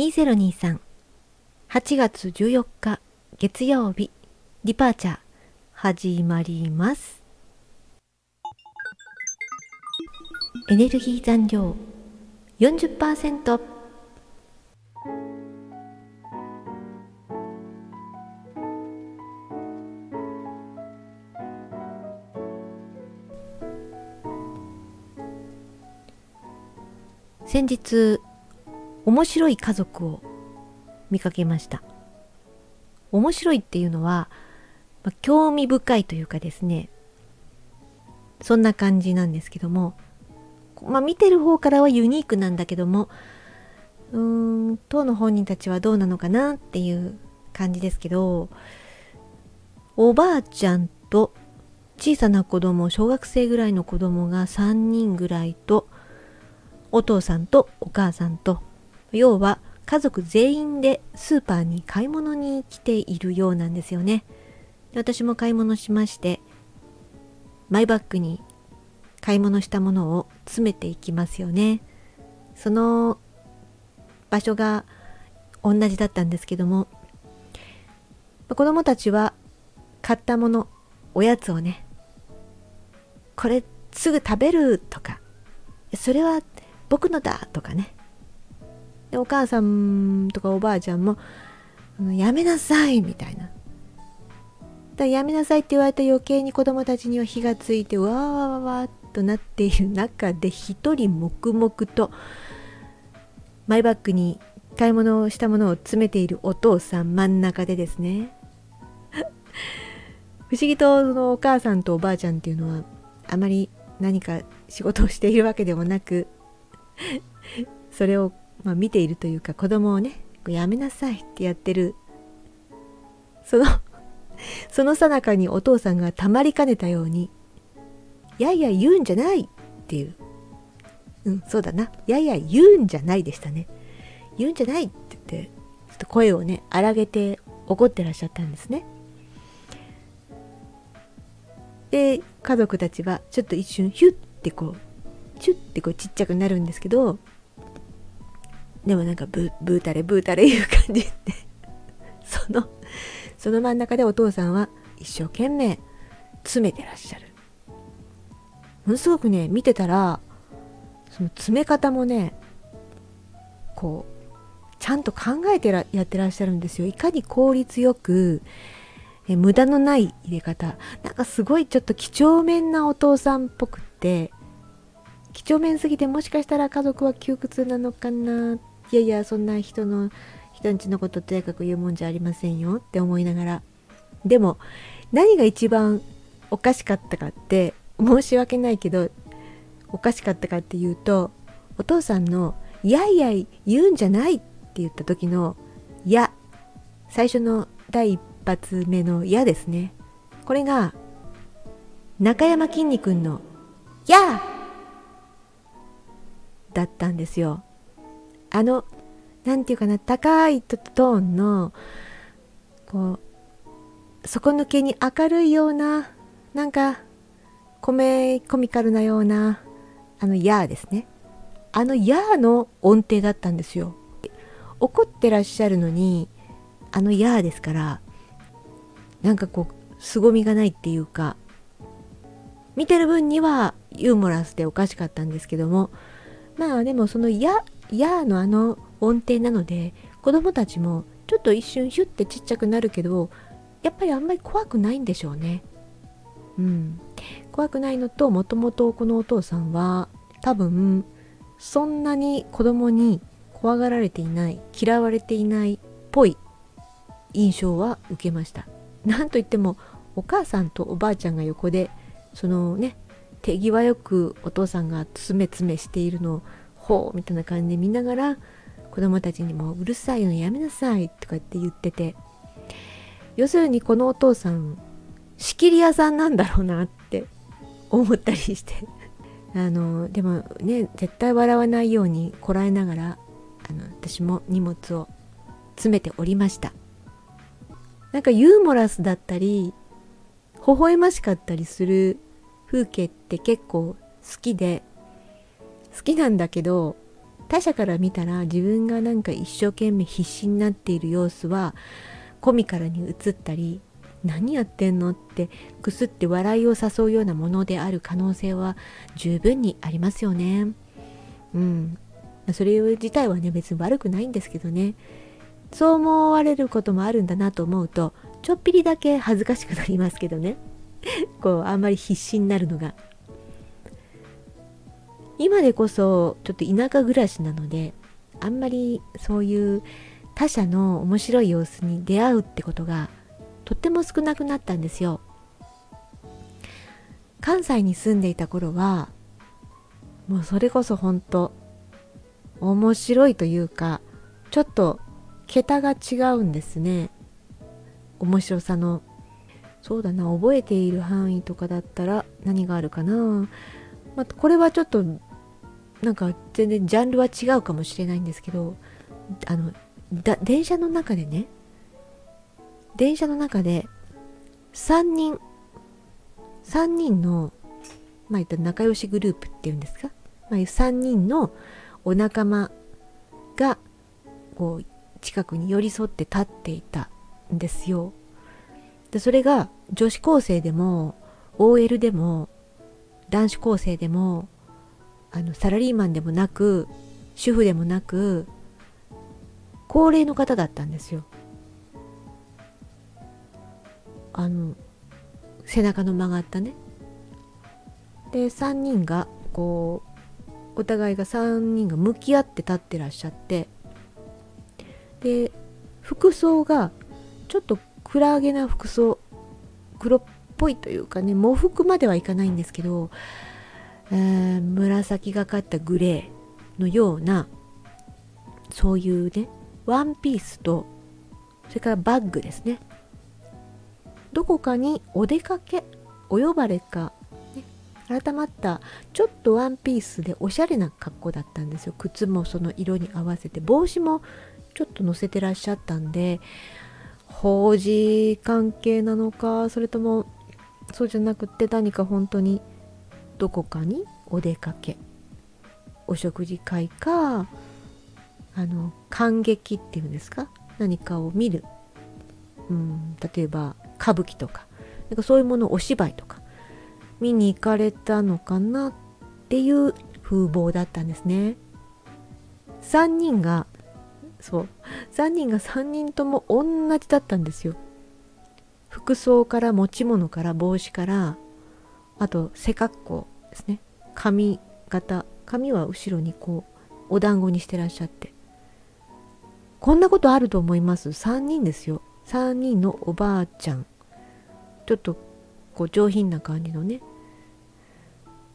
2023 8月14日月曜日。ディパーチャー始まります。エネルギー残量40%先日面白い家族を見かけました。面白いっていうのは、まあ、興味深いというかですね。そんな感じなんですけども。まあ見てる方からはユニークなんだけどもうーん当の本人たちはどうなのかなっていう感じですけどおばあちゃんと小さな子供小学生ぐらいの子供が3人ぐらいとお父さんとお母さんと要は家族全員でスーパーに買い物に来ているようなんですよね。私も買い物しましてマイバッグに買い物したものを詰めていきますよね。その場所が同じだったんですけども子供たちは買ったものおやつをねこれすぐ食べるとかそれは僕のだとかねでお母さんとかおばあちゃんもやめなさいみたいな。だやめなさいって言われた余計に子供たちには火がついてわーわーわーっとなっている中で一人黙々とマイバッグに買い物をしたものを詰めているお父さん真ん中でですね。不思議とそのお母さんとおばあちゃんっていうのはあまり何か仕事をしているわけでもなくそれをまあ、見ているというか子供をねやめなさいってやってる。その その最中にお父さんがたまりかねたように「やいや言うんじゃない」っていう。うんそうだな「やいや言うんじゃない」でしたね言うんじゃないって言ってちょっと声をね荒げて怒ってらっしゃったんですね。で家族たちはちょっと一瞬ヒュッてこうチュッてこうちっちゃくなるんですけどでもなんかブブータレブータレいう感じで そのその真ん中でお父さんは一生懸命詰めてらっしゃる。ものすごくね見てたらその詰め方もねこうちゃんと考えてらやってらっしゃるんですよ。いかに効率よくえ無駄のない入れ方。なんかすごいちょっと几帳面なお父さんっぽくって几帳面すぎてもしかしたら家族は窮屈なのかないやいやそんな人の人んちのこととやかく言うもんじゃありませんよって思いながら。でも何が一番おかしかったかって申し訳ないけどおかしかったかっていうとお父さんの「やいやい言うんじゃない」って言った時の「や」最初の第一発目の「や」ですね。これが中山きんに君の「や」だったんですよ。あの何て言うかな高いトーンのこう底抜けに明るいようななんかコメコミカルなようなあの「やー」ですね。あの「やー」の音程だったんですよ。怒ってらっしゃるのにあの「やー」ですからなんかこう凄みがないっていうか見てる分にはユーモラスでおかしかったんですけどもまあでもその「や」やーのあの音程なので子供たちもちょっと一瞬ヒュッてちっちゃくなるけどやっぱりあんまり怖くないんでしょうね。うん、怖くないのともともとこのお父さんは多分そんなに子供に怖がられていない嫌われていないっぽい印象は受けました。なんといってもお母さんとおばあちゃんが横でそのね手際よくお父さんが詰め詰めしているのをほうみたいな感じで見ながら子供たちにもうるさいのやめなさいとかって言ってて要するにこのお父さん仕切り屋さんなんだろうなって思ったりして。あのでもね絶対笑わないようにこらえながらあの私も荷物を詰めておりました。なんかユーモラスだったり微笑ましかったりする風景って結構好きで好きなんだけど他者から見たら自分がなんか一生懸命必死になっている様子はコミカルに映ったり何やってんのってくすって笑いを誘うようなものである可能性は十分にありますよね。うん。それ自体はね別に悪くないんですけどね。そう思われることもあるんだなと思うとちょっぴりだけ恥ずかしくなりますけどね。こうあんまり必死になるのが。今でこそちょっと田舎暮らしなのであんまりそういう他者の面白い様子に出会うってことがとっても少なくなったんですよ。関西に住んでいた頃はもうそれこそ本当面白いというかちょっと桁が違うんですね。面白さの。そうだな覚えている範囲とかだったら何があるかな、まあ、これはちょっとなんか全然ジャンルは違うかもしれないんですけどあの電車の中でね電車の中で3人3人のまあ言った仲良しグループっていうんですか、まあ、3人のお仲間がこう近くに寄り添って立っていたんですよ。でそれが女子高生でも OL でも男子高生でもあのサラリーマンでもなく主婦でもなく高齢の方だったんですよ。あの背中の曲がったね。で3人がこうお互いが3人が向き合って立ってらっしゃってで服装がちょっと暗げな服装黒っぽいというかね喪服まではいかないんですけどえー、紫がかったグレーのようなそういうねワンピースとそれからバッグですね。どこかにお出かけお呼ばれか、ね、改まったちょっとワンピースでおしゃれな格好だったんですよ。靴もその色に合わせて帽子もちょっと乗せてらっしゃったんで法事関係なのかそれともそうじゃなくて何か本当にどこかにお出かけ。お食事会かあの感激っていうんですか？何かを見る、うん、例えば歌舞伎とか。なんかそういうものお芝居とか。見に行かれたのかなっていう風貌だったんですね。3人がそう。3人が3人とも同じだったんですよ。服装から持ち物から帽子からあと背格好。ですね。髪型。髪は後ろにこうお団子にしてらっしゃって。こんなことあると思います？3人ですよ。3人のおばあちゃん。ちょっとこう上品な感じのね。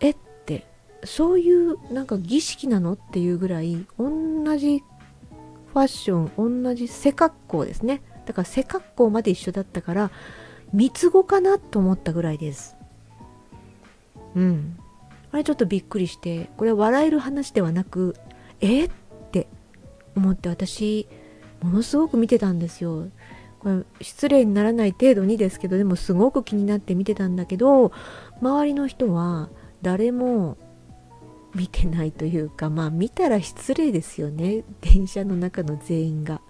えってそういうなんか儀式なの？っていうぐらい同じファッション同じ背格好ですね。だから背格好まで一緒だったから三つ子かなと思ったぐらいです。うん。あれちょっとびっくりしてこれは笑える話ではなくえって思って私ものすごく見てたんですよ。これ失礼にならない程度にですけどでもすごく気になって見てたんだけど周りの人は誰も見てないというかまあ見たら失礼ですよね。電車の中の全員が。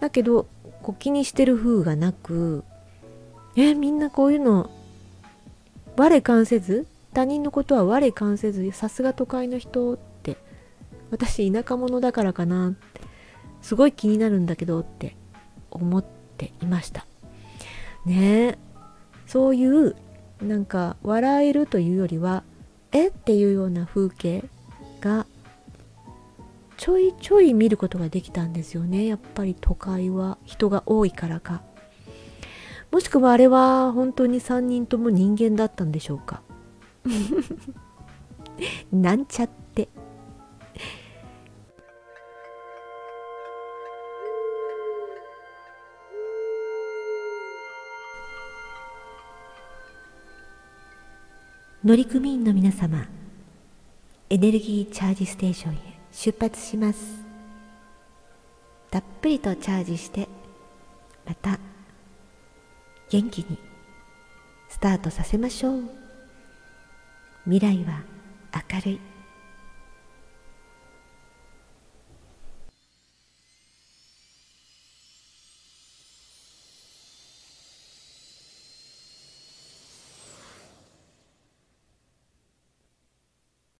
だけどこう気にしてる風がなくえみんなこういうの我関せず他人のことは我関せずさすが都会の人って私田舎者だからかなってすごい気になるんだけどって思っていました。ねえ。そういうなんか笑えるというよりはえっていうような風景がちょいちょい見ることができたんですよね。やっぱり都会は人が多いからか。もしくはあれは本当に3人とも人間だったんでしょうか？なんちゃって。乗組員の皆様エネルギーチャージステーションへ出発します。たっぷりとチャージしてまた元気に。スタートさせましょう。未来は明るい。